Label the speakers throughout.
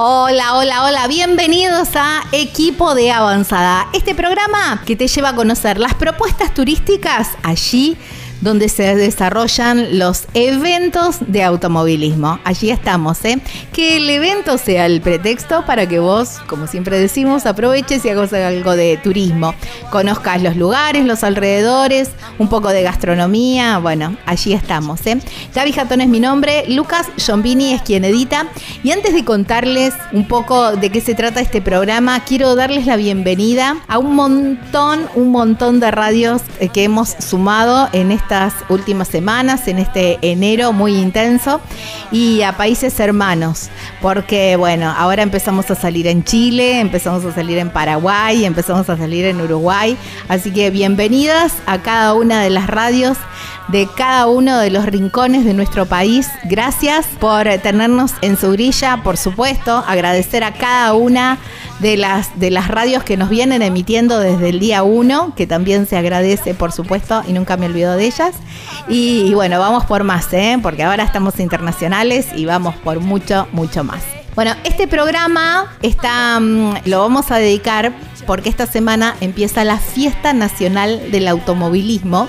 Speaker 1: Hola, hola, hola, bienvenidos a Equipo de Avanzada, este programa que te lleva a conocer las propuestas turísticas allí donde se desarrollan los eventos de automovilismo. Allí estamos, ¿eh? Que el evento sea el pretexto para que vos, como siempre decimos, aproveches y hagas algo de turismo. Conozcas los lugares, los alrededores, un poco de gastronomía. Bueno, allí estamos, ¿eh? Gaby Jatón es mi nombre, Lucas Giombini es quien edita. Y antes de contarles un poco de qué se trata este programa, quiero darles la bienvenida a un montón, un montón de radios eh, que hemos sumado en este estas últimas semanas, en este enero muy intenso, y a países hermanos, porque bueno, ahora empezamos a salir en Chile, empezamos a salir en Paraguay, empezamos a salir en Uruguay, así que bienvenidas a cada una de las radios de cada uno de los rincones de nuestro país. Gracias por tenernos en su grilla, por supuesto, agradecer a cada una de las, de las radios que nos vienen emitiendo desde el día 1, que también se agradece, por supuesto, y nunca me olvido de ellas. Y, bueno, vamos por más, ¿eh? porque ahora estamos internacionales y vamos por mucho, mucho más. Bueno, este programa está, mm, lo vamos a dedicar porque esta semana empieza la Fiesta Nacional del Automovilismo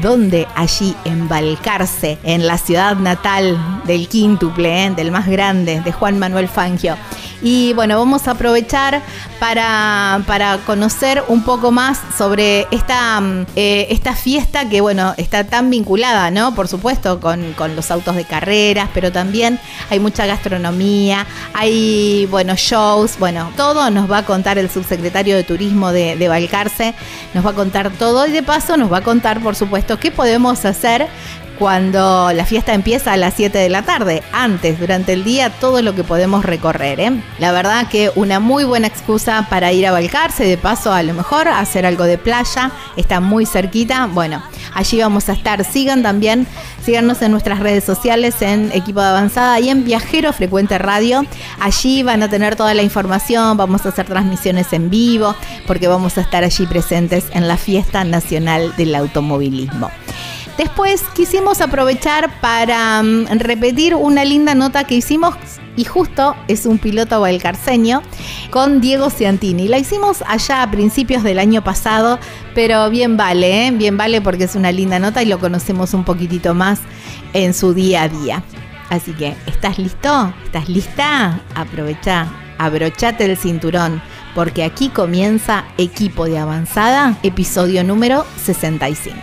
Speaker 1: donde allí en Balcarce, en la ciudad natal del quíntuple, ¿eh? del más grande, de Juan Manuel Fangio. Y bueno, vamos a aprovechar para, para conocer un poco más sobre esta, mm, eh, esta fiesta que, bueno, está tan vinculada, ¿no? Por supuesto, con, los autos de carreras, pero también hay mucha gastronomía, hay, bueno, shows, bueno, todo nos va a contar el subsecretario de Turismo de, de Balcarce, nos va a contar todo y de paso nos va a contar, por supuesto, qué podemos hacer cuando la fiesta empieza a las 7 de la tarde. Antes, durante el día, todo lo que podemos recorrer. ¿eh? La verdad que una muy buena excusa para ir a Balcarce, de paso a lo mejor hacer algo de playa, está muy cerquita. Bueno, allí vamos a estar. Sigan también, síganos en nuestras redes sociales, en Equipo de Avanzada y en Viajero Frecuente Radio. Allí van a tener toda la información, vamos a hacer transmisiones en vivo, porque vamos a estar allí presentes en la Fiesta Nacional del Automovilismo. Después quisimos aprovechar para mm, repetir una linda nota que hicimos y justo es un piloto valcarceño con Diego Ciantini. La hicimos allá a principios del año pasado, pero bien vale, ¿eh? bien vale porque es una linda nota y lo conocemos un poquitito más en su día a día. Así que, ¿estás listo? ¿Estás lista? Aprovecha, abrochate el cinturón, porque aquí comienza Equipo de Avanzada, episodio número 65.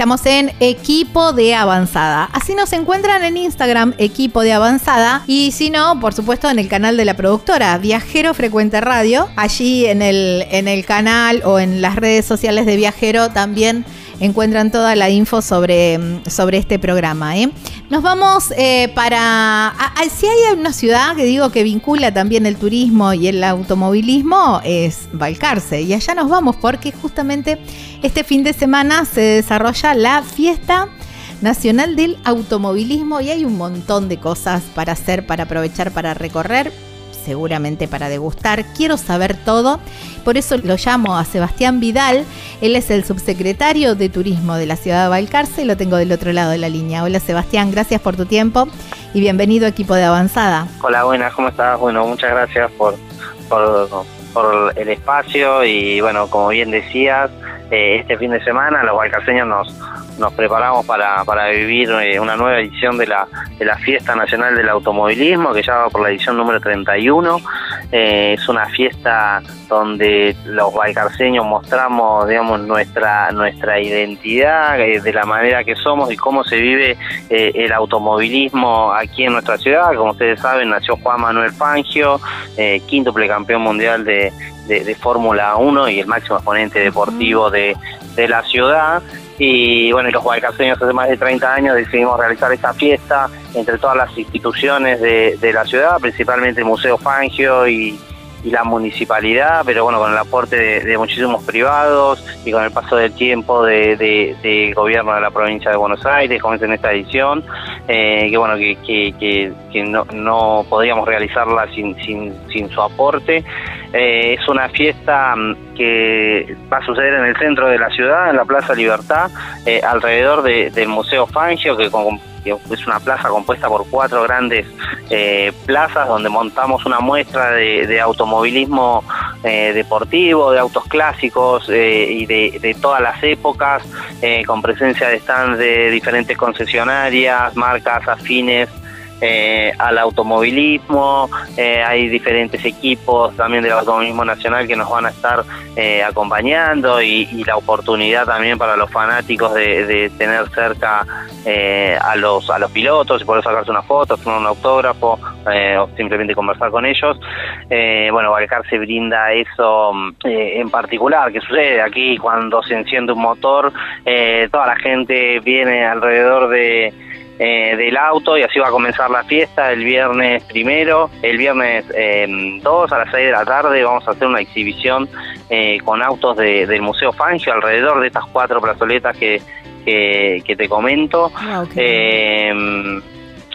Speaker 1: Estamos en Equipo de Avanzada. Así nos encuentran en Instagram, Equipo de Avanzada. Y si no, por supuesto, en el canal de la productora, Viajero Frecuente Radio. Allí en el, en el canal o en las redes sociales de Viajero también encuentran toda la info sobre, sobre este programa. ¿eh? Nos vamos eh, para... si hay una ciudad que digo que vincula también el turismo y el automovilismo, es Balcarce. Y allá nos vamos porque justamente este fin de semana se desarrolla la fiesta nacional del automovilismo y hay un montón de cosas para hacer, para aprovechar, para recorrer seguramente para degustar. Quiero saber todo, por eso lo llamo a Sebastián Vidal. Él es el subsecretario de Turismo de la ciudad de Balcarce y lo tengo del otro lado de la línea. Hola Sebastián, gracias por tu tiempo y bienvenido equipo de Avanzada.
Speaker 2: Hola, buenas, ¿cómo estás? Bueno, muchas gracias por, por, el espacio y bueno, como bien decías, eh, este fin de semana los balcarceños nos nos preparamos para, para vivir eh, una nueva edición de la, de la Fiesta Nacional del Automovilismo, que ya va por la edición número 31. Eh, es una fiesta donde los balcarceños mostramos, digamos, nuestra, nuestra identidad, eh, de la manera que somos y cómo se vive el automovilismo aquí en nuestra ciudad. Como ustedes saben, nació Juan Manuel Fangio, quíntuple campeón mundial de, de, Fórmula 1 y el máximo exponente deportivo de, de la ciudad. Y bueno, los guaycaseños hace más de 30 años decidimos realizar esta fiesta entre todas las instituciones de, la ciudad, principalmente el Museo Fangio y, la municipalidad, pero bueno, con el aporte de, muchísimos privados y con el paso del tiempo del de, gobierno de la provincia de Buenos Aires, como es en esta edición, eh, que bueno, que, que, que, no, no podríamos realizarla sin, sin, sin su aporte. Eh, es una fiesta mm, que va a suceder en el centro de la ciudad, en la Plaza Libertad, eh, alrededor del Museo Fangio, que, es una plaza compuesta por cuatro grandes eh, plazas donde montamos una muestra de, automovilismo deportivo, de autos clásicos y de, de, todas las épocas, con presencia de stands de diferentes concesionarias, marcas afines eh, al automovilismo, eh, hay diferentes equipos también del automovilismo nacional que nos van a estar eh, acompañando y, la oportunidad también para los fanáticos de, tener cerca a los a los pilotos y poder sacarse una foto, hacer un autógrafo o simplemente conversar con ellos. bueno, Valcar se brinda eso en particular, que sucede aquí cuando se enciende un motor, toda la gente viene alrededor de eh, del auto y así va a comenzar la fiesta el viernes primero, el viernes 2 em, a las 6 de la tarde vamos a hacer una exhibición eh, con autos del Museo Fangio alrededor de estas cuatro plazoletas que, que, te comento. Ah, em,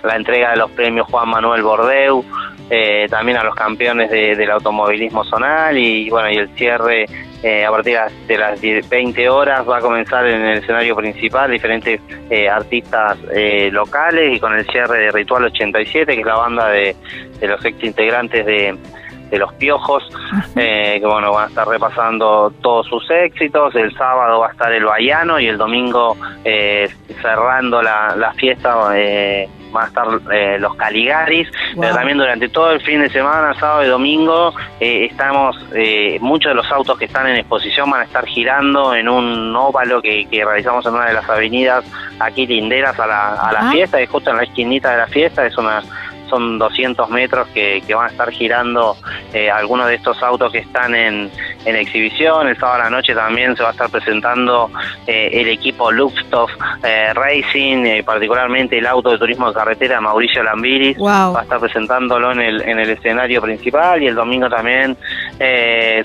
Speaker 2: la entrega de los premios Juan Manuel Bordeu, eh, también a los campeones del automovilismo zonal y bueno y el cierre eh, a partir de las 20 horas va a comenzar en el escenario principal diferentes eh, artistas eh, locales y con el cierre de Ritual 87, que es la banda de, los ex integrantes de, Los Piojos, que bueno, van a estar repasando todos sus éxitos. El sábado va a estar el Baiano y el domingo cerrando la, la fiesta van a estar eh, los Caligaris, pero también durante todo el fin de semana, sábado y domingo, eh, estamos, eh, muchos de los autos que están en exposición van a estar girando en un óvalo que, realizamos en una de las avenidas aquí linderas a la, a la fiesta, y justo en la esquinita de la fiesta, es una son 200 metros que, van a estar girando eh, algunos de estos autos que están en, exhibición. El sábado a la noche también se va a estar presentando eh, el equipo Luxtoff eh, Racing, particularmente el auto de turismo de carretera Mauricio Lambiris. Va a estar presentándolo en el, en el escenario principal y el domingo también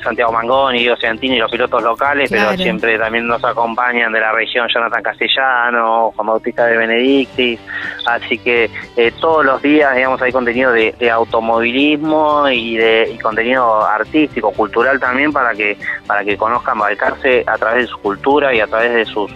Speaker 2: Santiago Mangón y Oceantini y los pilotos locales, pero siempre también nos acompañan de la región Jonathan Castellano, Juan Bautista de Benedictis. Así que todos los días, digamos, hay contenido de, automovilismo y de contenido artístico, cultural también para que para que conozcan Balcarce a través de su cultura y a través de sus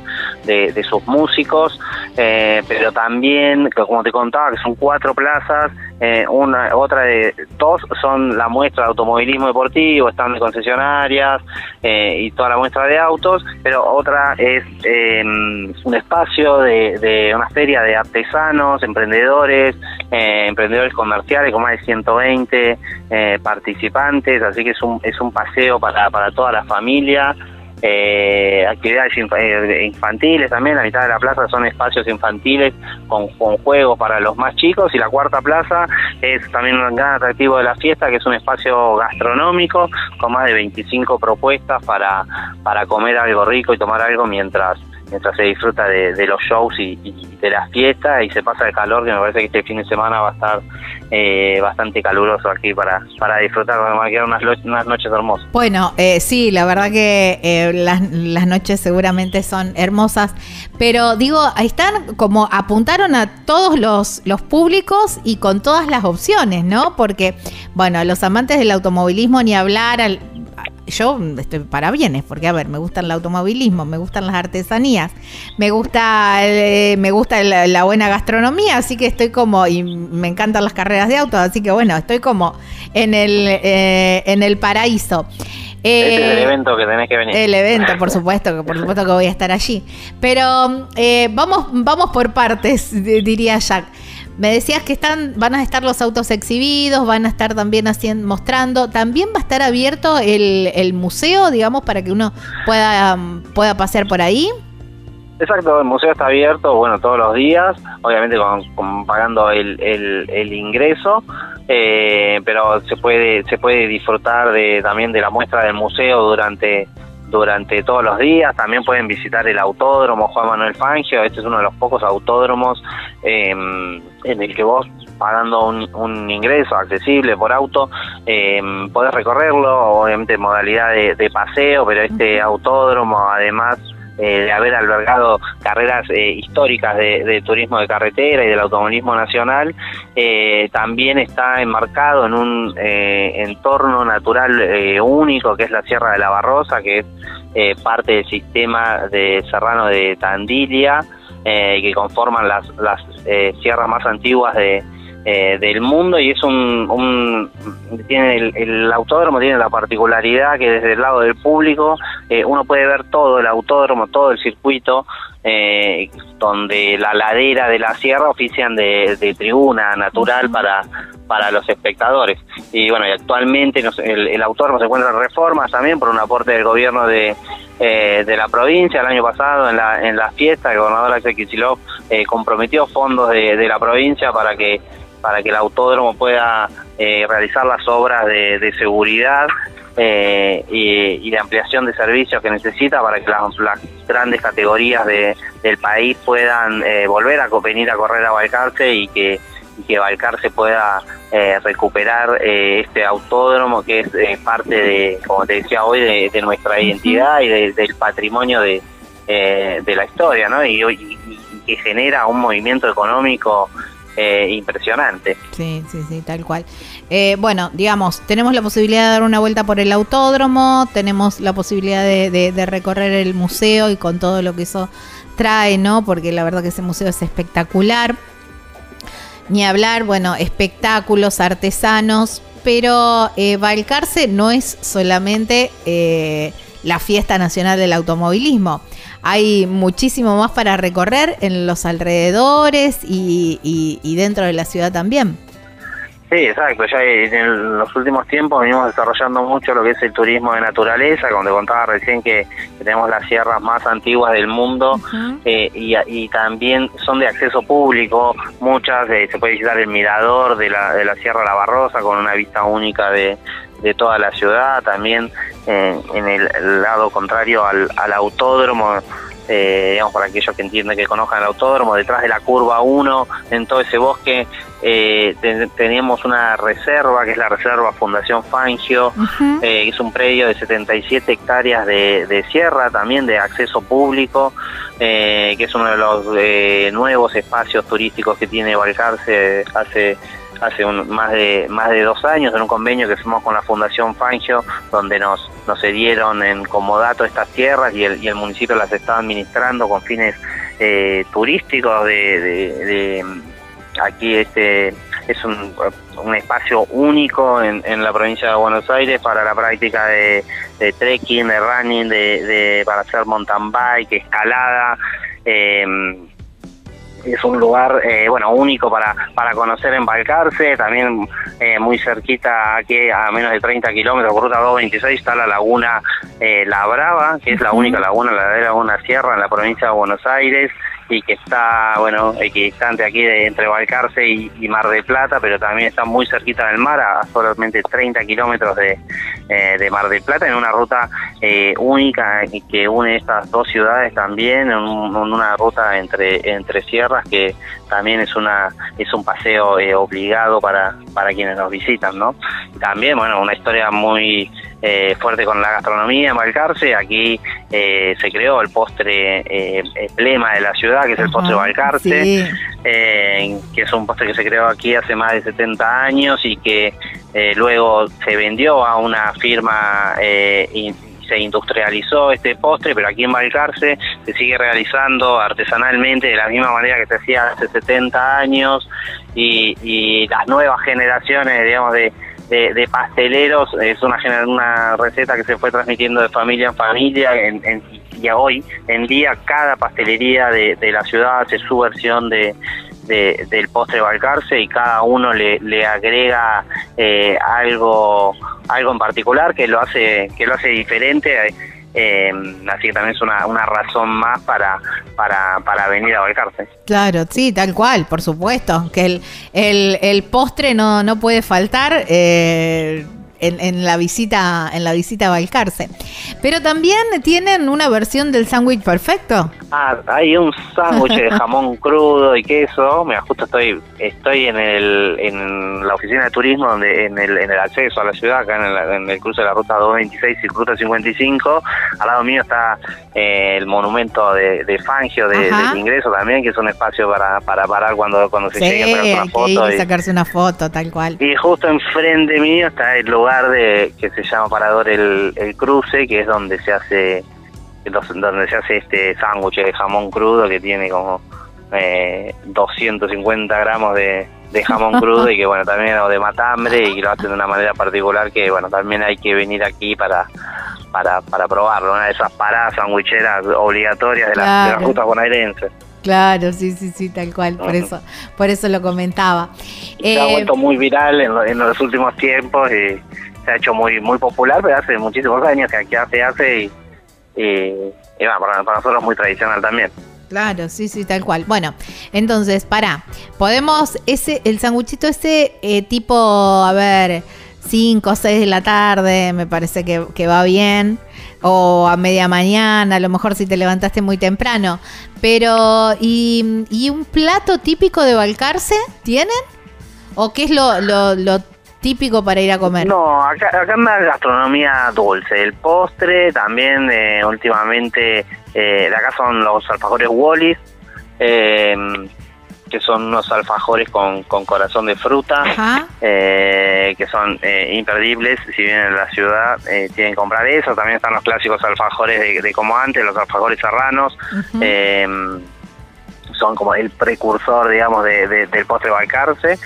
Speaker 2: de, sus músicos, eh, pero también, como te contaba, que son cuatro plazas, eh, una otra de dos son la muestra de automovilismo deportivo, están de concesionarias eh, y toda la muestra de autos, pero otra es em, un espacio de, de, una feria de artesanos, emprendedores, emprendedores comerciales con más de 120 participantes, así que es un, es un paseo para, para toda la familia eh, actividades eh, infantiles también, la mitad de la plaza son espacios infantiles con, con juegos para los más chicos y la cuarta plaza es también un gran atractivo de la fiesta que es un espacio gastronómico con más de 25 propuestas para, para comer algo rico y tomar algo mientras mientras se disfruta de, los shows y, de las fiestas y se pasa el calor, que me parece que este fin de semana va a estar eh, bastante caluroso aquí para, para disfrutar, van a quedar unas, unas noches hermosas.
Speaker 1: Bueno, eh, sí, la verdad que eh, las, las noches seguramente son hermosas, pero digo, están como apuntaron a todos los, los públicos y con todas las opciones, ¿no? Porque, bueno, los amantes del automovilismo ni hablar, al, yo estoy para bienes, porque a ver, me gusta el automovilismo, me gustan las artesanías, me gusta eh, me gusta la, buena gastronomía, así que estoy como y me encantan las carreras de autos, así que bueno, estoy como en el eh, en el paraíso.
Speaker 2: este es el evento que tenés que venir.
Speaker 1: El evento, por supuesto, que por supuesto que voy a estar allí. Pero vamos, vamos por partes, diría Jack. Me decías que están, van a estar los autos exhibidos, van a estar también haciendo, mostrando. También va a estar abierto el, el museo, digamos, para que uno pueda, pueda pasear por ahí.
Speaker 2: Exacto, el museo está abierto, bueno, todos los días, obviamente con, pagando el, el, ingreso, eh, pero se puede se puede disfrutar de también de la muestra del museo durante durante todos los días. También pueden visitar el autódromo Juan Manuel Fangio. Este es uno de los pocos autódromos em, en el que vos pagando un, ingreso accesible por auto, eh, podés recorrerlo, obviamente en modalidad de, paseo, pero este autódromo además eh, de haber albergado carreras eh, históricas de, turismo de carretera y del automovilismo nacional, eh, también está enmarcado en un entorno natural único que es la Sierra de la Barrosa, que es parte del sistema de Serrano de Tandilia, que conforman las, las sierras más antiguas de, eh, del mundo y es un, tiene el, autódromo tiene la particularidad que desde el lado del público eh, uno puede ver todo el autódromo todo el circuito eh, donde la ladera de la sierra ofician de, tribuna natural para para los espectadores. Y bueno y actualmente el, autódromo se encuentra en reformas también por un aporte del gobierno de de la provincia. El año pasado en la en la fiesta el gobernador Axel Kicillof comprometió fondos de, de la provincia para que para que el autódromo pueda eh, realizar las obras de, seguridad eh, y, de ampliación de servicios que necesita para que las, grandes categorías del país puedan eh, volver a venir a correr a Balcarce y que, que Balcarce pueda recuperar este autódromo que es parte de, como te decía hoy, de, nuestra identidad y del patrimonio de, de la historia, ¿no? y, y que genera un movimiento económico eh, impresionante.
Speaker 1: Sí, sí, sí, tal cual. Eh, bueno, digamos, tenemos la posibilidad de dar una vuelta por el autódromo, tenemos la posibilidad de, recorrer el museo y con todo lo que eso trae, ¿no? Porque la verdad que ese museo es espectacular. Ni hablar, bueno, espectáculos artesanos, pero eh, Valcarce no es solamente la fiesta nacional del automovilismo hay muchísimo más para recorrer en los alrededores y, dentro de la ciudad también.
Speaker 2: Sí, exacto. Ya en los últimos tiempos venimos desarrollando mucho lo que es el turismo de naturaleza, como te contaba recién que, tenemos las sierras más antiguas del mundo eh, y, también son de acceso público. Muchas, eh, se puede visitar el mirador de la, de la Sierra La Barrosa con una vista única de, de toda la ciudad, también eh, en el lado contrario al, autódromo, eh, digamos, para aquellos que entienden que conozcan el autódromo, detrás de la curva 1, en todo ese bosque, eh, teníamos una reserva, que es la Reserva Fundación Fangio, que es un predio de 77 hectáreas de, de sierra, también de acceso público, que es uno de los nuevos espacios turísticos que tiene Balcarce hace hace más de más de dos años en un convenio que hicimos con la Fundación Fangio, donde nos, nos cedieron en comodato estas tierras y el, y el municipio las está administrando con fines eh, turísticos de, aquí este es un, un espacio único en, en, la provincia de Buenos Aires para la práctica de, de trekking, de running, de, de, para hacer mountain bike, escalada. Eh, es un lugar eh, bueno único para, para conocer en Balcarce, también eh, muy cerquita aquí a menos de 30 kilómetros por ruta 226 está la laguna eh, La Brava, que es la única laguna, la de Laguna Sierra en la provincia de Buenos Aires y que está, bueno, equidistante aquí de, entre Balcarce y, Mar del Plata, pero también está muy cerquita del mar, a solamente 30 kilómetros de, eh, de Mar del Plata, en una ruta eh, única que une estas dos ciudades también, en, una ruta entre, entre sierras que también es una es un paseo eh, obligado para, para quienes nos visitan, ¿no? También, bueno, una historia muy eh, fuerte con la gastronomía en Balcarce. Aquí eh, se creó el postre eh, emblema de la ciudad, que es el postre Balcarce, que es un postre que se creó aquí hace más de 70 años y que luego se vendió a una firma y se industrializó este postre, pero aquí en Balcarce se sigue realizando artesanalmente de la misma manera que se hacía hace 70 años y, y las nuevas generaciones, digamos, de, de, pasteleros, es una, una receta que se fue transmitiendo de familia en familia en, y hoy en día cada pastelería de, la ciudad hace su versión de, del postre Balcarce y cada uno le, le agrega eh, algo algo en particular que lo hace que lo hace diferente eh, así que también es una, una razón más para, para, para venir a Balcarce.
Speaker 1: Claro, sí, tal cual, por supuesto, que el, el, el postre no, no puede faltar. Eh, en, la visita en la visita a Balcarce. Pero también tienen una versión del sándwich perfecto.
Speaker 2: Ah, hay un sándwich de jamón crudo y queso. Mira, justo estoy estoy en el en la oficina de turismo donde en el, en el acceso a la ciudad, acá en el, cruce de la ruta 226 y ruta 55. Al lado mío está eh, el monumento de, Fangio de, del ingreso también, que es un espacio para, para parar cuando, cuando se llegue a sacarse una foto.
Speaker 1: y, sacarse una foto, tal cual.
Speaker 2: Y justo enfrente mío está el lugar de que se llama Parador el, el Cruce, que es donde se hace donde se hace este sándwich de jamón crudo que tiene como eh, 250 gramos de, jamón crudo y que bueno también de matambre y lo hacen de una manera particular que bueno también hay que venir aquí para para, para probarlo, una de esas paradas sandwicheras obligatorias de, las, de las rutas bonaerenses.
Speaker 1: Claro, sí, sí, sí, tal cual, por eso, por eso lo comentaba.
Speaker 2: se ha eh, vuelto muy viral en, en, los últimos tiempos y se ha hecho muy muy popular, pero hace muchísimos años que aquí hace hace y, y, para, nosotros muy tradicional también.
Speaker 1: Claro, sí, sí, tal cual. Bueno, entonces, para, podemos, ese, el sanguchito ese eh, tipo, a ver, 5 o 6 de la tarde, me parece que, que va bien o a media mañana, a lo mejor si te levantaste muy temprano. Pero, ¿y, y un plato típico de Balcarce tienen? ¿O qué es lo, lo, típico para ir a comer?
Speaker 2: No, acá, acá más gastronomía dulce. El postre también, eh, últimamente, eh, de acá son los alfajores Wallis. Eh, que son unos alfajores con, con corazón de fruta, eh, que son eh, imperdibles. Si vienen a la ciudad, tienen que comprar eso. También están los clásicos alfajores de, como antes, los alfajores serranos. son como el precursor, digamos, de, del postre Balcarce.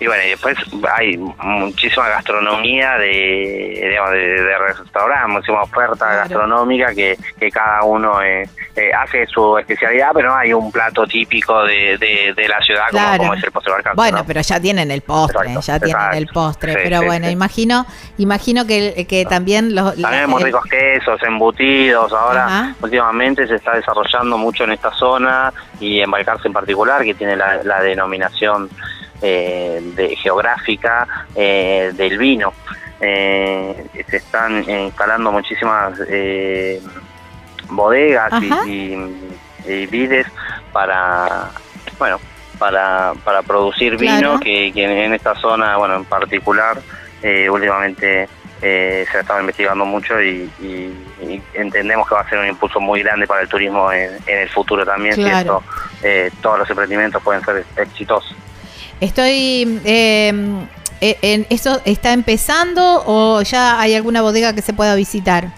Speaker 2: Y bueno, y después hay muchísima gastronomía de, digamos, de, de restaurantes, muchísima oferta gastronómica que, que cada uno eh, eh, hace su especialidad, pero no hay un plato típico de, de, la ciudad como, es el postre.
Speaker 1: Bueno, pero ya tienen el postre, ya tienen el postre. pero bueno, imagino imagino que, que también los...
Speaker 2: También hay muy ricos quesos, embutidos. Ahora, últimamente se está desarrollando mucho en esta zona y en Balcarce en particular, que tiene la, la denominación de, geográfica eh, del vino. Eh, se están instalando muchísimas eh, bodegas y, vides para, bueno, para, para producir vino, que, en esta zona, bueno, en particular, últimamente se ha estado investigando mucho y, entendemos que va a ser un impulso muy grande para el turismo en, el futuro también, todos los emprendimientos pueden ser exitosos.
Speaker 1: Estoy. Eh, en, ¿Eso está empezando o ya hay alguna bodega que se pueda visitar?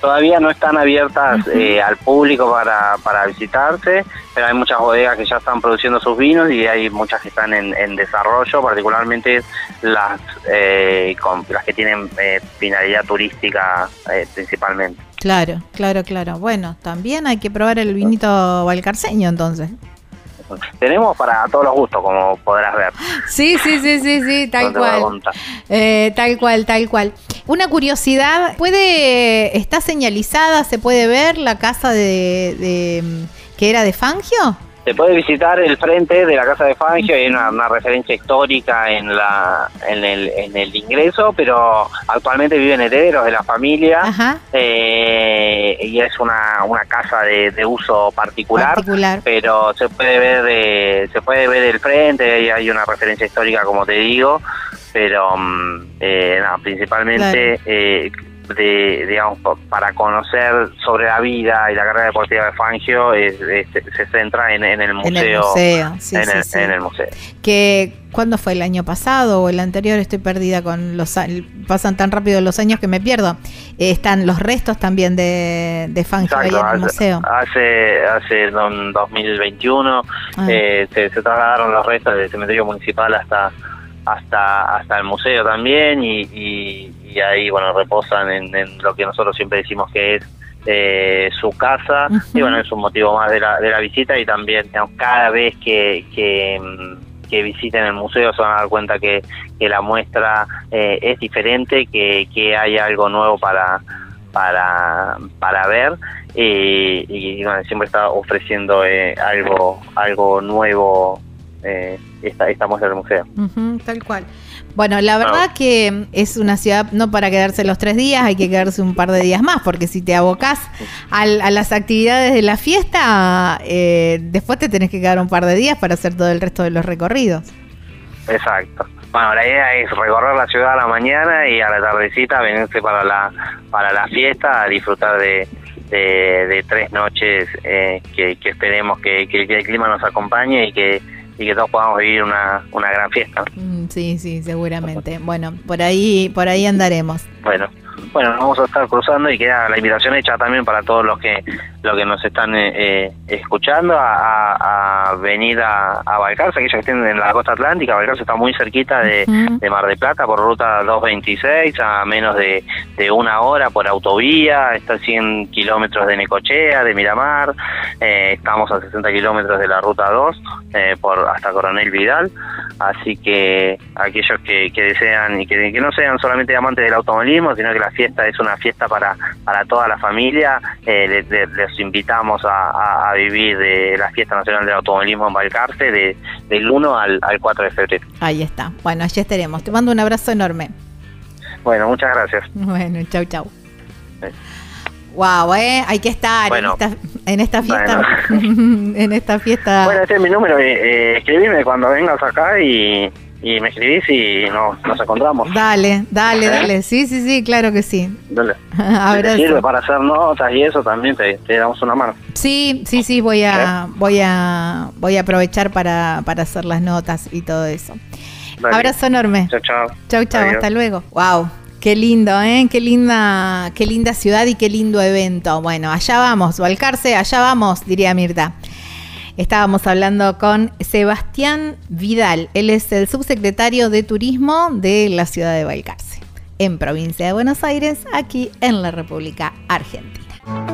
Speaker 2: Todavía no están abiertas eh, al público para, para visitarse, pero hay muchas bodegas que ya están produciendo sus vinos y hay muchas que están en, desarrollo, particularmente las, eh, con, las que tienen eh, finalidad turística principalmente.
Speaker 1: Claro, claro, claro. Bueno, también hay que probar el vinito valcarceño entonces.
Speaker 2: Tenemos para todos los gustos, como podrás ver.
Speaker 1: Sí, sí, sí, sí, sí, tal cual. Eh, tal cual, tal cual. Una curiosidad, ¿puede, está señalizada, se puede ver la casa de, de que era de Fangio?
Speaker 2: Se puede visitar el frente de la casa de Fangio, hay una, referencia histórica en la en el, en el ingreso, pero actualmente viven herederos de la familia eh, y es una, una casa de, uso particular, pero se puede ver se puede ver el frente, y hay una referencia histórica como te digo, pero mm, eh, principalmente eh, de, digamos, para conocer sobre la vida y la carrera deportiva de Fangio se centra en, el museo. En el museo, sí,
Speaker 1: sí, en el museo. Que, ¿Cuándo fue? ¿El año pasado o el anterior? Estoy perdida con los pasan tan rápido los años que me pierdo. Eh, están los restos también de, de Fangio ahí en el museo.
Speaker 2: Hace, hace 2021 ah. eh, se, se trasladaron los restos del cementerio municipal hasta hasta hasta el museo también y, ahí bueno reposan en, lo que nosotros siempre decimos que es eh, su casa y bueno es un motivo más de la, de la visita y también cada vez que, que, visiten el museo se van a dar cuenta que, que la muestra eh, es diferente que, que hay algo nuevo para para para ver eh, y, bueno, siempre está ofreciendo algo algo nuevo eh, esta, esta muestra del museo.
Speaker 1: tal cual. Bueno, la verdad que es una ciudad no para quedarse los tres días, hay que quedarse un par de días más, porque si te abocas a las actividades de la fiesta, eh, después te tenés que quedar un par de días para hacer todo el resto de los recorridos.
Speaker 2: Exacto. Bueno, la idea es recorrer la ciudad a la mañana y a la tardecita venirse para la, para la fiesta a disfrutar de, de, tres noches eh, que, esperemos que, que el clima nos acompañe y que y que todos podamos vivir una, una gran fiesta.
Speaker 1: Mm, sí, sí, seguramente. Bueno, por ahí, por ahí andaremos.
Speaker 2: Bueno, bueno, nos vamos a estar cruzando y queda la invitación hecha también para todos los que los que nos están eh, eh, escuchando a, venir a, a Balcarce, aquellos que estén en la costa atlántica. Balcarce está muy cerquita de, Mar de Plata por ruta 226, a menos de, una hora por autovía, está a 100 kilómetros de Necochea, de Miramar, eh, estamos a 60 kilómetros de la ruta 2 por hasta Coronel Vidal, así que aquellos que, desean y que, que no sean solamente amantes del automovilismo, sino que la fiesta es una fiesta para, para toda la familia. Eh, les, invitamos a, vivir de la Fiesta Nacional del Automovilismo en Balcarce de, del 1 al, 4 de febrero.
Speaker 1: Ahí está. Bueno, allí estaremos. Te mando un abrazo enorme.
Speaker 2: Bueno, muchas gracias.
Speaker 1: Bueno, chau, chau. Wow, ¿eh? hay que estar en, esta, en esta fiesta. en esta fiesta.
Speaker 2: Bueno, este es mi número. Eh, escribime cuando vengas acá y, y me escribís y no, nos encontramos.
Speaker 1: Dale, dale, ¿Eh? dale. Sí, sí, sí, claro que sí.
Speaker 2: Dale. Si sirve para hacer notas y eso también te, damos una mano.
Speaker 1: Sí, sí, sí, voy a, ¿Eh? voy a, voy a aprovechar para, para hacer las notas y todo eso. Abrazo enorme.
Speaker 2: Chao, chao.
Speaker 1: Chao, chao, hasta luego. Wow. Qué lindo, ¿eh? Qué linda, qué linda ciudad y qué lindo evento. Bueno, allá vamos, Valcarce, allá vamos, diría Mirta. Estábamos hablando con Sebastián Vidal. Él es el subsecretario de Turismo de la ciudad de Valcarce, en provincia de Buenos Aires, aquí en la República Argentina.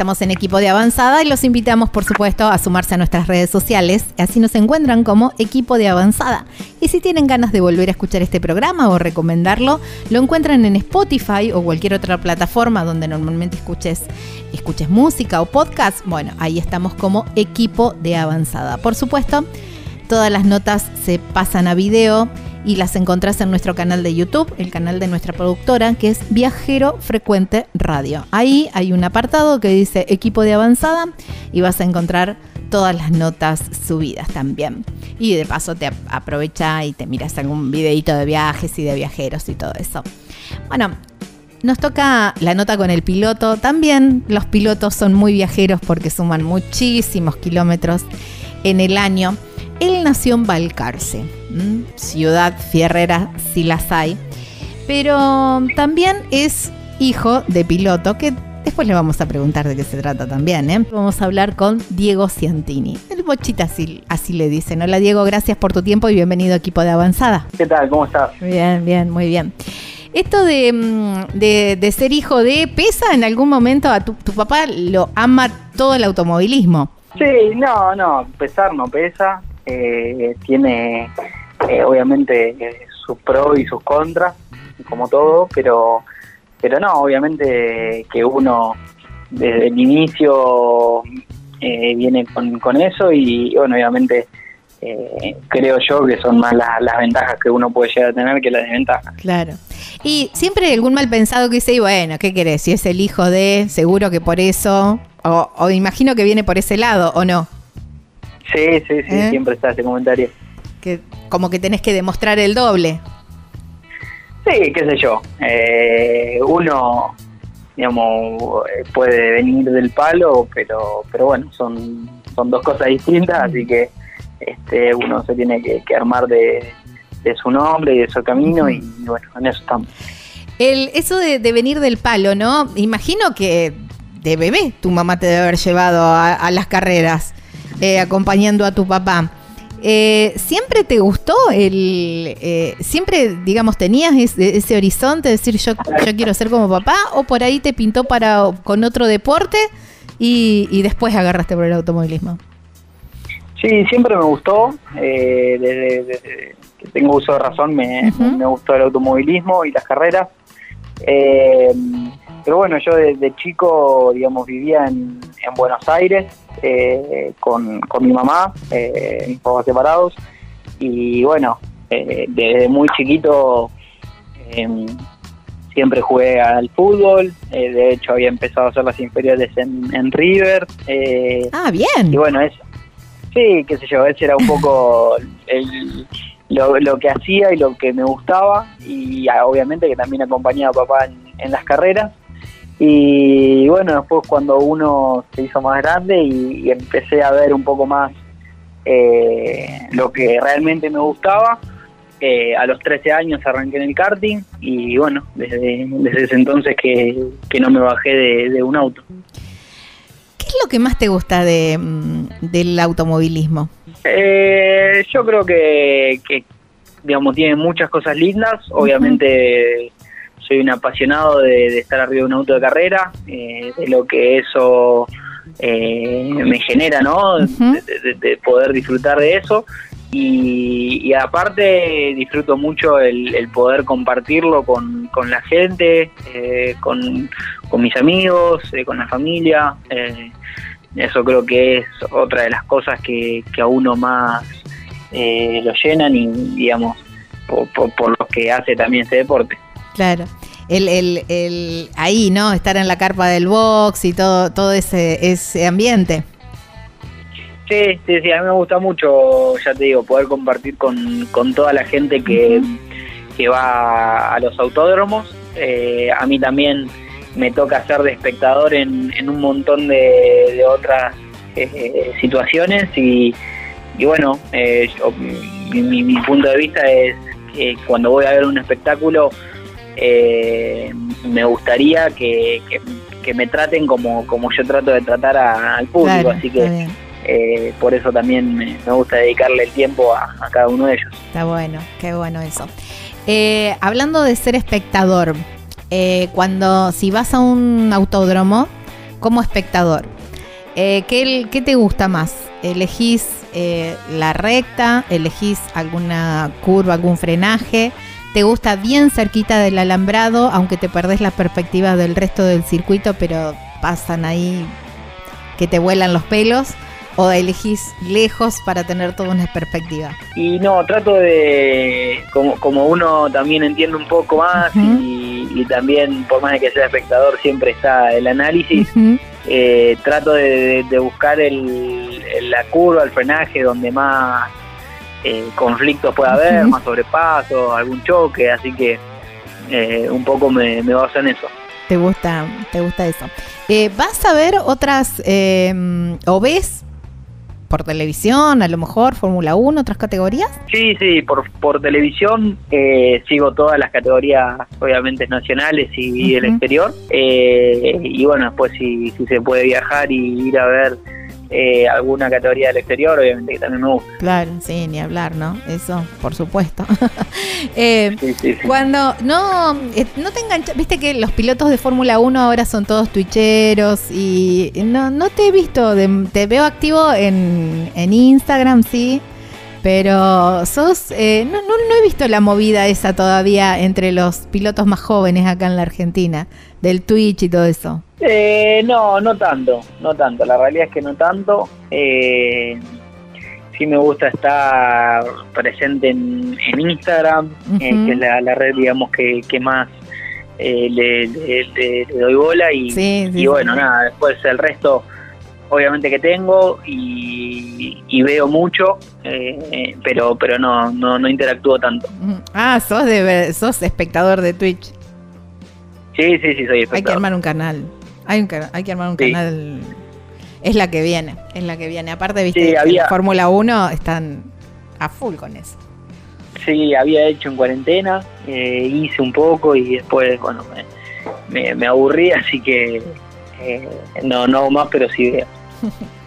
Speaker 1: Estamos en equipo de avanzada y los invitamos, por supuesto, a sumarse a nuestras redes sociales. Así nos encuentran como equipo de avanzada. Y si tienen ganas de volver a escuchar este programa o recomendarlo, lo encuentran en Spotify o cualquier otra plataforma donde normalmente escuches, escuches música o podcast. Bueno, ahí estamos como equipo de avanzada. Por supuesto, todas las notas se pasan a video y las encontrás en nuestro canal de YouTube, el canal de nuestra productora, que es Viajero Frecuente Radio. Ahí hay un apartado que dice equipo de avanzada y vas a encontrar todas las notas subidas también. Y de paso te aprovecha y te miras algún videito de viajes y de viajeros y todo eso. Bueno, nos toca la nota con el piloto. También los pilotos son muy viajeros porque suman muchísimos kilómetros en el año. Él nació en Balcarce, ciudad fierrera si las hay, pero también es hijo de piloto que Después le vamos a preguntar de qué se trata también, ¿eh? Vamos a hablar con Diego Ciantini. El bochita así, así le dicen. Hola Diego, gracias por tu tiempo y bienvenido equipo de Avanzada.
Speaker 3: ¿Qué tal? ¿Cómo estás?
Speaker 1: Bien, bien, muy bien. Esto de, mm, de, de ser hijo de, ¿pesa en algún momento a tu, tu papá? Lo ama todo el automovilismo.
Speaker 3: Sí, no, no, pesar no pesa. Eh, tiene eh, obviamente eh, sus pros y sus contras, como todo, pero pero no, obviamente que uno desde el inicio viene con, con eso y bueno, obviamente creo yo que son más la- las ventajas que uno puede llegar a tener que las desventajas.
Speaker 1: Claro. Y siempre algún mal pensado que dice, y bueno, ¿qué querés? Si es el hijo de, seguro que por eso, o imagino que viene por ese lado, ¿o no?
Speaker 3: Sí, sí, sí,
Speaker 1: ¿Eh?
Speaker 3: siempre está ese comentario.
Speaker 1: Que como que tenés que demostrar el doble.
Speaker 3: Sí, qué sé yo. Eh, uno, digamos, puede venir del palo, pero pero bueno, son, son dos cosas distintas, así que este uno se tiene que, que armar de, de su nombre y de su camino y bueno, en eso estamos.
Speaker 1: El, eso de, de venir del palo, ¿no? Imagino que de bebé tu mamá te debe haber llevado a, a las carreras, eh, acompañando a tu papá. Eh, ¿Siempre te gustó el... eh, ¿Siempre, digamos, tenías ese, ese horizonte de decir yo, yo quiero ser como papá? ¿O por ahí te pintó para con otro deporte y, y después agarraste por el automovilismo?
Speaker 3: Sí, siempre me gustó, eh, desde, desde que tengo uso de razón me, me gustó el automovilismo y las carreras. Eh, pero bueno, yo desde chico, digamos, vivía en, en Buenos Aires eh, con, con mi mamá, eh, mis papás separados, y bueno, eh, desde muy chiquito eh, siempre jugué al fútbol, eh, de hecho había empezado a hacer las inferiores en, en River. eh,
Speaker 1: Ah, bien.
Speaker 3: y bueno, es sí, qué sé yo, ese era un poco el, lo, lo que hacía y lo que me gustaba y ah, obviamente que también acompañaba a papá en, en las carreras. Y bueno, después cuando uno se hizo más grande y, y empecé a ver un poco más eh, lo que realmente me gustaba, eh, a los 13 años arranqué en el karting y bueno, desde, desde ese entonces que, que no me bajé de- de un auto.
Speaker 1: ¿Qué es lo que más te gusta de, mm, del automovilismo?
Speaker 3: Eh, yo creo que, que, digamos, tiene muchas cosas lindas. Obviamente soy un apasionado de, de estar arriba de un auto de carrera, eh, de lo que eso eh, me genera, ¿no? De, de- de poder disfrutar de eso. Y, y aparte disfruto mucho el, el poder compartirlo con, con la gente, eh, con, con mis amigos, eh, con la familia. eh, eso creo que es otra de las cosas que, que a uno más eh, lo llenan y, digamos, por, por, por lo que hace también este deporte.
Speaker 1: Claro. El, el, el, ahí, ¿no? Estar en la carpa del box y todo, todo ese, ese ambiente.
Speaker 3: Sí, sí, sí, a mí me gusta mucho, ya te digo, poder compartir con, con toda la gente que, que va a los autódromos. Eh, a mí también me toca ser de espectador en, en un montón de, de otras eh, situaciones y, y bueno, eh, yo- mi, mi- mi punto de vista es que cuando voy a ver un espectáculo eh, me gustaría que, que- que me traten como, como yo trato de tratar a- al público,
Speaker 1: Claro,
Speaker 3: así que eh, por eso también me, me gusta dedicarle el tiempo a, a cada uno de ellos.
Speaker 1: está bueno, qué bueno eso. Eh, hablando de ser espectador, eh, cuando si vas a un autódromo como espectador, ¿qué, qué te gusta más? ¿Elegís eh, la recta? ¿Elegís alguna curva, algún frenaje? ¿Te gusta bien cerquita del alambrado, aunque te perdés la perspectiva del resto del circuito, pero pasan ahí que te vuelan los pelos? ¿O elegís lejos para tener toda una perspectiva?
Speaker 3: Y no, trato de, como, como uno también entiende un poco más y, y también, por más de que sea espectador, siempre está el análisis, eh, trato de, de- buscar el- la curva, el frenaje, donde más eh, conflictos pueda haber, más sobrepasos, algún choque, así que eh, un poco me, me baso en eso.
Speaker 1: ¿Te gusta, te gusta eso? Eh, ¿Vas a ver otras, eh, o ves por televisión, a lo mejor Fórmula 1, otras categorías?
Speaker 3: Sí, sí, por, por televisión eh, sigo todas las categorías, obviamente nacionales y, del exterior. Eh, y bueno, después si, si se puede viajar y ir a ver eh, alguna categoría del exterior, obviamente que también me gusta.
Speaker 1: Claro, sí, ni hablar, ¿no? Eso, por supuesto. eh, Cuando no, eh, no te enganchas, viste que los pilotos de Fórmula 1 ahora son todos twitcheros y no, no te he visto, te veo activo en, en Instagram, sí. Pero sos, eh, no, no, no, he visto la movida esa todavía entre los pilotos más jóvenes acá en la Argentina, del Twitch y todo eso.
Speaker 3: Eh, no, no tanto, no tanto. La realidad es que no tanto. Eh, sí me gusta estar presente en, Instagram, eh, que es la, red, digamos, que, que más le, le, doy bola y, y bueno, nada, después el resto obviamente que tengo y, veo mucho, eh, pero pero no, no, no interactúo tanto.
Speaker 1: Ah, sos, de, sos espectador de Twitch.
Speaker 3: Sí, sí, sí, soy.
Speaker 1: Hay que armar un canal. Hay, hay que armar un canal. Es la que viene, es la que viene. Aparte, viste, la Fórmula 1 están a full con eso.
Speaker 3: Sí, había hecho en cuarentena, eh, hice un poco y después, bueno, me, me, aburrí, así que eh, no, no más, pero sí veo.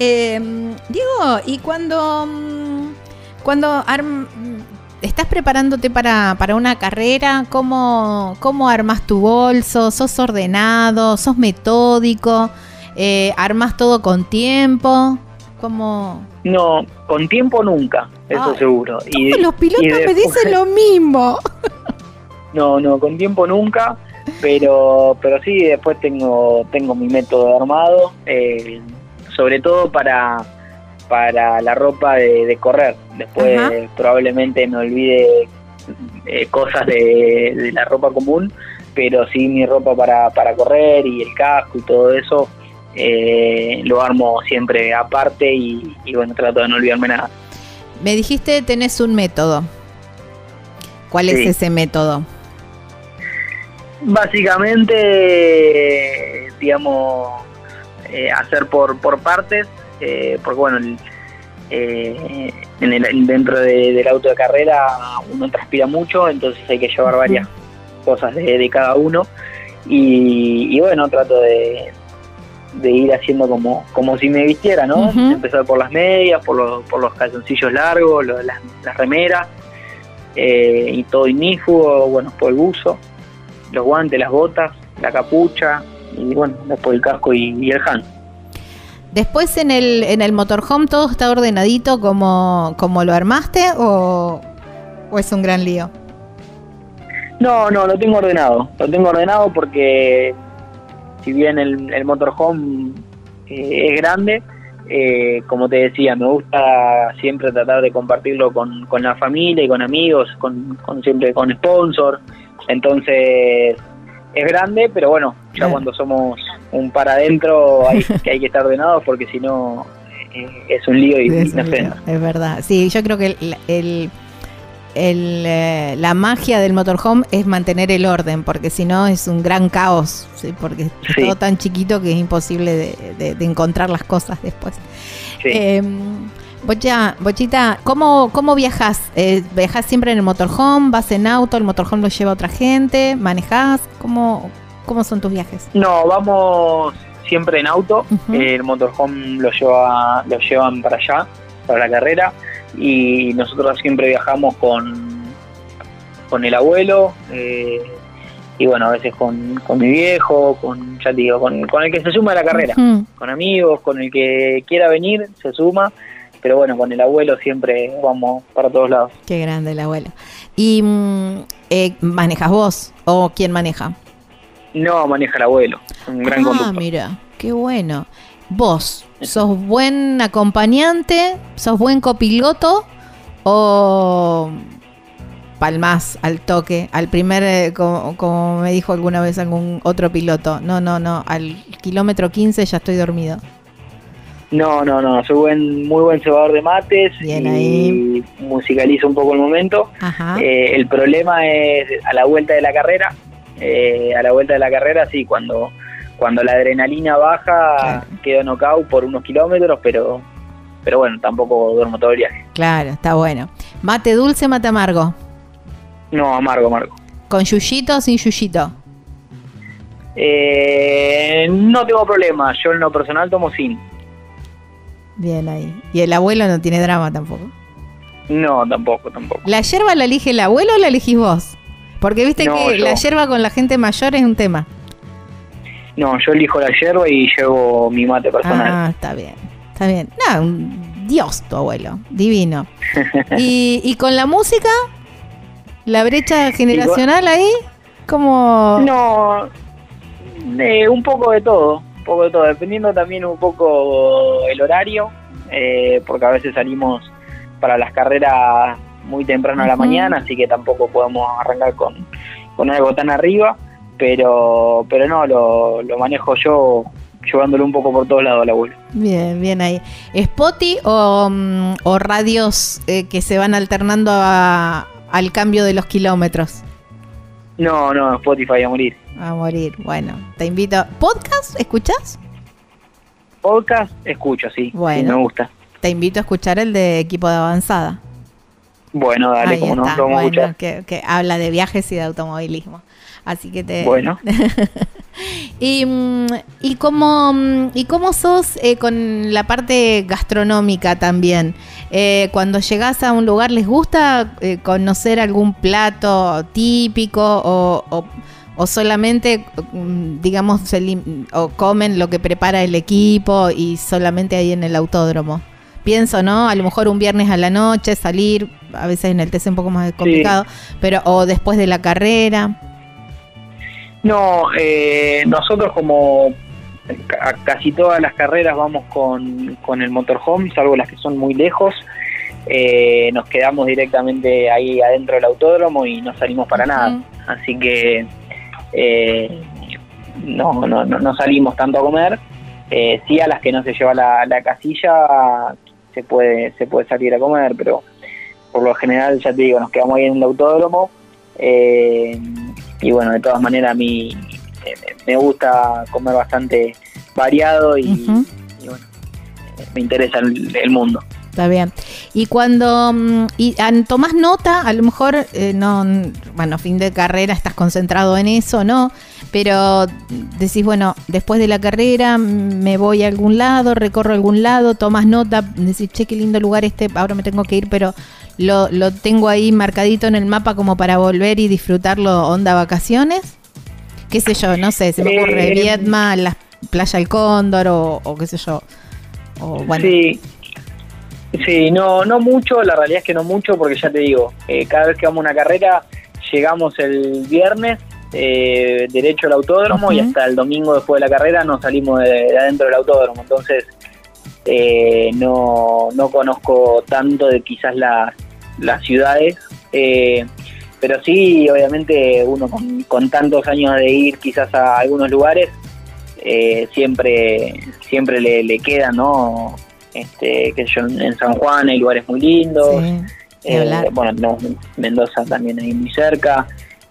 Speaker 1: Em, Diego, ¿y cuando, mm, cuando estás preparándote para, para una carrera, ¿cómo, ¿cómo armas tu bolso? ¿Sos ordenado? ¿Sos metódico? Eh, ¿Armas todo con tiempo? ¿Cómo?
Speaker 3: No, con tiempo nunca, eso seguro.
Speaker 1: Y, los pilotos me dicen lo mismo.
Speaker 3: No, no, con tiempo nunca pero pero sí después tengo tengo mi método armado eh, sobre todo para para la ropa de, correr. Después probablemente me olvide eh, cosas de, la ropa común pero sí mi ropa para, para correr y el casco y todo eso eh, lo armo siempre aparte y, bueno trato de no olvidarme nada.
Speaker 1: Me dijiste tenés un método. ¿cuál es ese método?
Speaker 3: Básicamente, digamos, eh, hacer por, por partes, eh, porque bueno, eh, en el, dentro del auto de carrera uno transpira mucho, entonces hay que llevar varias cosas de, cada uno. Y, bueno, trato de, de, ir haciendo como, como si me vistiera, ¿no? Empezar por las medias, por los, por los calzoncillos largos, las, las, remeras, y todo ignífugo, bueno, por el buzo los guantes, las botas, la capucha y bueno, después el casco y, el hand.
Speaker 1: Después en el, en el motorhome todo está ordenadito como, como lo armaste o, es un gran lío?
Speaker 3: No, no, lo tengo ordenado. Lo tengo ordenado porque si bien el, el motorhome eh, es grande, eh, como te decía, me gusta siempre tratar de compartirlo con, con la familia y con amigos, con, con siempre con sponsors. Entonces, es grande, pero bueno, ya cuando somos un para adentro hay, que hay que estar ordenados porque si no eh, es un lío y,
Speaker 1: es, es verdad. Sí, yo creo que el, el, eh, la magia del motorhome es mantener el orden, porque si no es un gran caos, porque es todo tan chiquito que es imposible de, encontrar las cosas después. Em, Bocha, Bochita, ¿cómo, cómo viajas? Eh, ¿Viajas siempre en el motorhome? ¿Vas en auto? ¿El motorhome lo lleva otra gente? ¿Manejas? ¿Cómo, ¿Cómo son tus viajes?
Speaker 3: No, vamos siempre en auto. El motorhome lo, lleva, lo llevan para allá, para la carrera. Y nosotros siempre viajamos con, con el abuelo. Eh, y bueno, a veces con, con mi viejo, con, ya digo, con, con el que se suma a la carrera, con amigos, con el que quiera venir, se suma pero bueno, con el abuelo siempre vamos para todos lados.
Speaker 1: Qué grande el abuelo. ¿Y mm, eh, manejas vos o quién maneja?
Speaker 3: No, maneja el abuelo, un gran ah,
Speaker 1: mira, qué bueno. ¿Vos sos buen acompañante? ¿Sos buen copiloto? ¿O palmas al toque, al primer, eh, como, como, me dijo alguna vez algún otro piloto? No, no, no, al kilómetro 15 ya estoy dormido.
Speaker 3: No, no, no, soy buen, muy buen cebador de mates y musicalizo un poco el momento. Eh, el problema es a la vuelta de la carrera, eh, a la vuelta de la carrera sí, cuando, cuando la adrenalina baja quedo knockout por unos kilómetros, pero pero bueno, tampoco duermo todo el viaje.
Speaker 1: Claro, está bueno. ¿Mate dulce, mate amargo?
Speaker 3: No, amargo, amargo.
Speaker 1: ¿Con yuyito o sin yuyito?
Speaker 3: Eh, no tengo problema, yo en lo personal tomo sin.
Speaker 1: Bien ahí. ¿Y el abuelo no tiene drama tampoco?
Speaker 3: No, tampoco, tampoco.
Speaker 1: ¿La yerba la elige el abuelo o la elegís vos? Porque viste que la yerba con la gente mayor es un tema.
Speaker 3: No, yo elijo la yerba y llevo mi mate personal.
Speaker 1: Ah, está bien, está bien. No, un dios tu abuelo, divino. ¿Y, ¿Y con la música? ¿La brecha generacional ahí? como
Speaker 3: No, eh, un poco de todo, poco de todo, dependiendo también un poco el horario, eh, porque a veces salimos para las carreras muy temprano a la mañana, así que tampoco podemos arrancar con, con algo tan arriba, pero, pero no, lo, lo manejo yo llevándolo un poco por todos lados la abuelo.
Speaker 1: Bien, bien ahí. ¿Spotty o, mm, o radios eh, que se van alternando a, al cambio de los kilómetros?
Speaker 3: No, no, Spotify a morir.
Speaker 1: A morir, bueno, te invito. ¿Podcast escuchas?
Speaker 3: Podcast escucho, sí. Bueno, me gusta.
Speaker 1: Te invito a escuchar el de equipo de avanzada.
Speaker 3: Bueno, dale, como no,
Speaker 1: bueno, que, que, habla de viajes y de automovilismo. Así que te.
Speaker 3: Bueno.
Speaker 1: y, mm, y, cómo, mm, ¿Y cómo sos eh, con la parte gastronómica también? Eh, cuando llegas a un lugar, ¿les gusta eh, conocer algún plato típico o, o, solamente, mm, digamos, o comen lo que prepara el equipo y solamente ahí en el autódromo? Pienso, ¿no? A lo mejor un viernes a la noche, salir, a veces en el TC un poco más complicado, pero o después de la carrera.
Speaker 3: No, eh, nosotros como casi todas las carreras vamos con, con el motorhome, salvo las que son muy lejos. Eh, nos quedamos directamente ahí adentro del autódromo y no salimos para nada. Así que eh, no, no, no, salimos tanto a comer. Eh, sí a las que no se lleva la, la, casilla se puede, se puede salir a comer, pero por lo general, ya te digo, nos quedamos ahí en el autódromo. Eh, y bueno, de todas maneras a mí me gusta comer bastante variado y, bueno, me interesa el, mundo.
Speaker 1: Está bien. Y cuando mm, y, tomás nota, a lo mejor, eh, no, bueno, fin de carrera estás concentrado en eso, ¿no? Pero decís, bueno, después de la carrera me voy a algún lado, recorro algún lado, tomas nota, decís, che, qué lindo lugar este, ahora me tengo que ir, pero lo, lo tengo ahí marcadito en el mapa como para volver y disfrutarlo onda vacaciones. ¿Qué sé yo? No sé, se me ocurre eh, Vietma, las Playa El Cóndor o, qué sé yo. O, bueno.
Speaker 3: Sí. Sí, no, no mucho, la realidad es que no mucho, porque ya te digo, eh, cada vez que vamos a una carrera, llegamos el viernes eh, derecho al autódromo y hasta el domingo después de la carrera nos salimos de, adentro del autódromo. Entonces, eh, no, no conozco tanto de quizás las, las ciudades, pero sí, obviamente, uno con, con tantos años de ir quizás a algunos lugares, eh, siempre siempre le, le queda, ¿no? Este, que yo, en San Juan hay lugares muy lindos. Eh, bueno, Mendoza también ahí muy cerca.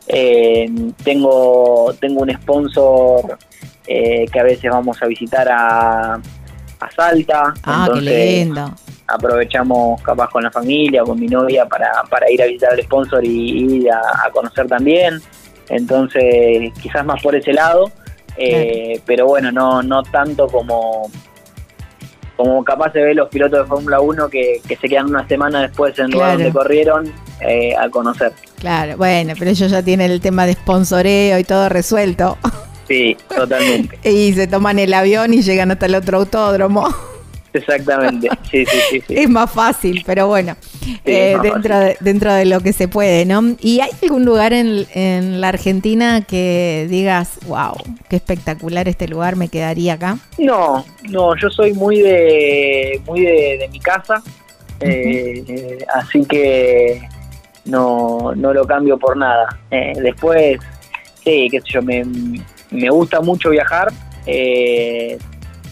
Speaker 3: Eh, tengo, tengo un sponsor que a veces vamos a visitar a, a Salta.
Speaker 1: Ah, entonces,
Speaker 3: Aprovechamos capaz con la familia o con mi novia para, para ir a visitar al sponsor y, ir a conocer también. Entonces, quizás más por ese lado. Eh, pero bueno, no, no tanto como, como capaz se ve los pilotos de Fórmula 1 que, se quedan una semana después en lugar donde corrieron eh, a conocer.
Speaker 1: Claro, bueno, pero ellos ya tienen el tema de sponsoreo y todo resuelto.
Speaker 3: Sí, totalmente.
Speaker 1: y se toman el avión y llegan hasta el otro autódromo.
Speaker 3: Exactamente, sí, sí, sí,
Speaker 1: Es más fácil, pero bueno, eh, dentro, de, dentro de lo que se puede, ¿no? ¿Y hay algún lugar en, en, la Argentina que digas, wow, qué espectacular este lugar, me quedaría acá?
Speaker 3: No, no, yo soy muy de, muy de, mi casa, eh, así que no, no lo cambio por nada. Eh, después, sí, qué sé yo, me, me gusta mucho viajar. Eh,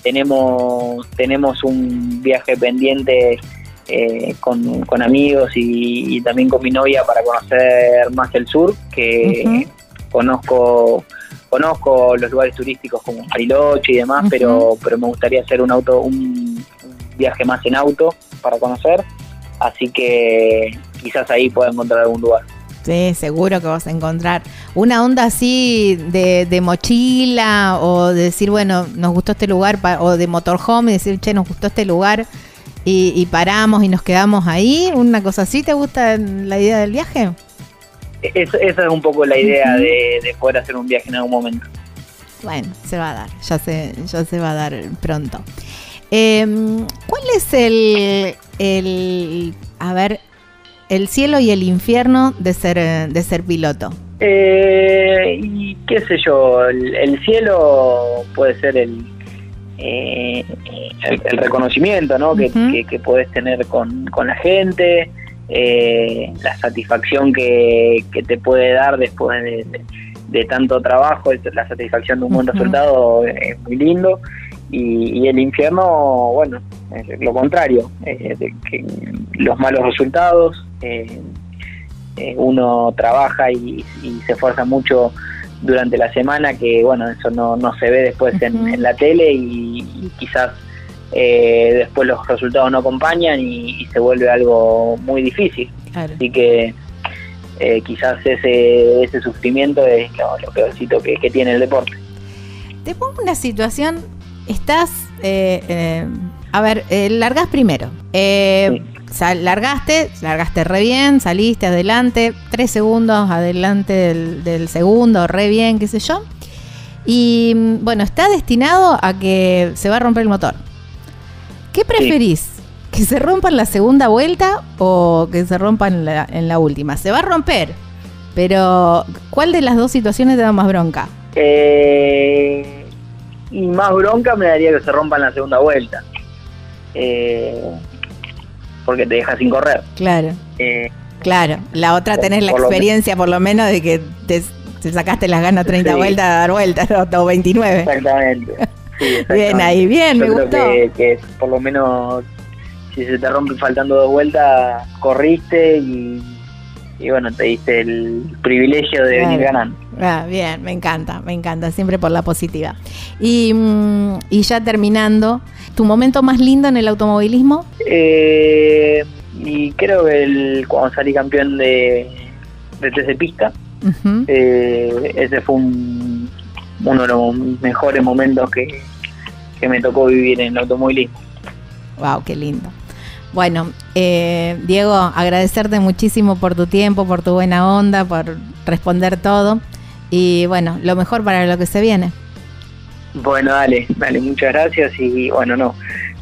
Speaker 3: tenemos, tenemos un viaje pendiente eh, con, amigos y, también con mi novia para conocer más el sur, que conozco conozco los lugares turísticos como Bariloche y demás, pero pero me gustaría hacer un auto un, viaje más en auto para conocer, así que quizás ahí pueda encontrar algún lugar.
Speaker 1: Sí, seguro que vas a encontrar una onda así de, de mochila o de decir, bueno, nos gustó este lugar, o de motorhome y decir, che, nos gustó este lugar y, paramos y nos quedamos ahí. ¿Una cosa así te gusta la idea del viaje?
Speaker 3: esa es un poco la idea de, poder hacer un viaje en algún momento.
Speaker 1: Bueno, se va a dar, ya se, ya se va a dar pronto. Em, ¿Cuál es el, el, a ver, el cielo y el infierno de ser, de ser piloto?
Speaker 3: Eh, y qué sé yo, el, cielo puede ser el, eh, el, reconocimiento ¿no? que, que, podés tener con, con la gente, eh, la satisfacción que, que, te puede dar después de, tanto trabajo, la satisfacción de un buen resultado es muy lindo. Y, el infierno, bueno, es lo contrario, que los malos resultados, eh, eh, uno trabaja y, se esfuerza mucho durante la semana, que bueno, eso no, no se ve después en, la tele y, quizás eh, después los resultados no acompañan y, se vuelve algo muy difícil. Así que quizás ese, ese sufrimiento es lo, peorcito que, tiene el deporte.
Speaker 1: Te pongo una situación, estás, a ver, largas primero largaste, largaste re bien, saliste adelante, tres segundos adelante del, segundo, re bien, qué sé yo. Y bueno, está destinado a que se va a romper el motor. ¿Qué preferís? ¿Que se rompa en la segunda vuelta o que se rompa en la, en la última? Se va a romper, pero ¿cuál de las dos situaciones te da más bronca?
Speaker 3: Eh, y más bronca me daría que se rompa en la segunda vuelta. Eh, porque te deja sin correr.
Speaker 1: Claro. Eh, claro. La otra tenés la experiencia, por lo menos, de que te, sacaste las ganas 30 vueltas a dar vueltas, o 29.
Speaker 3: Exactamente.
Speaker 1: Bien ahí, bien, me gustó.
Speaker 3: Que, por lo menos, si se te rompe faltando dos vueltas, corriste y, bueno, te diste el privilegio de venir ganando.
Speaker 1: Ah, bien, me encanta, me encanta, siempre por la positiva. Y, mm, y ya terminando, ¿Tu momento más lindo en el automovilismo?
Speaker 3: Eh, y creo que el, cuando salí campeón de, de de pista, eh, ese fue uno de los mejores momentos que, me tocó vivir en el automovilismo.
Speaker 1: Wow, qué lindo. Bueno, eh, Diego, agradecerte muchísimo por tu tiempo, por tu buena onda, por responder todo. Y bueno, lo mejor para lo que se viene.
Speaker 3: Bueno, dale, dale, muchas gracias y bueno, no,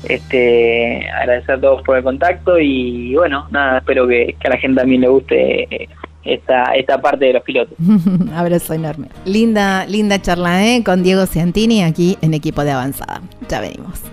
Speaker 3: este, agradecer a todos por el contacto y bueno, nada, espero que, a la gente también le guste eh, esta, esta parte de los pilotos.
Speaker 1: Abrazo enorme. Linda, linda charla ¿eh? con Diego Ciantini aquí en Equipo de Avanzada. Ya venimos.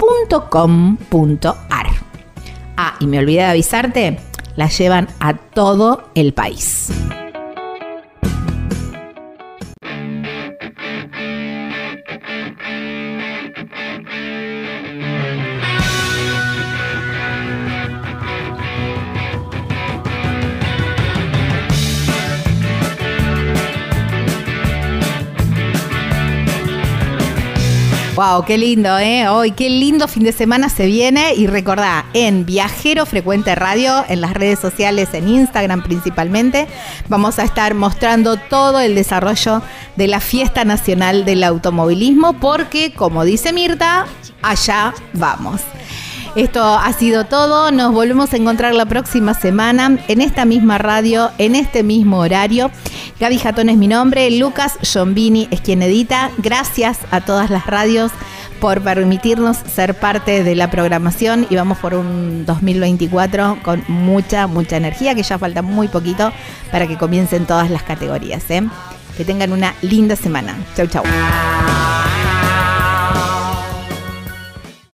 Speaker 1: www.elpicapalo.com.ar. Ah, y me olvidé de avisarte, la llevan a todo el país. Wow, qué lindo, ¿eh? Hoy, qué lindo fin de semana se viene. Y recordá, en Viajero Frecuente Radio, en las redes sociales, en Instagram principalmente, vamos a estar mostrando todo el desarrollo de la Fiesta Nacional del Automovilismo, porque, como dice Mirta, allá vamos. Esto ha sido todo. Nos volvemos a encontrar la próxima semana en esta misma radio, en este mismo horario. Gaby Jatón es mi nombre, Lucas Giombini es quien edita. Gracias a todas las radios por permitirnos ser parte de la programación y vamos por un 2024 con mucha, mucha energía, que ya falta muy poquito para que comiencen todas las categorías. ¿eh? Que tengan una linda semana. Chau, chau.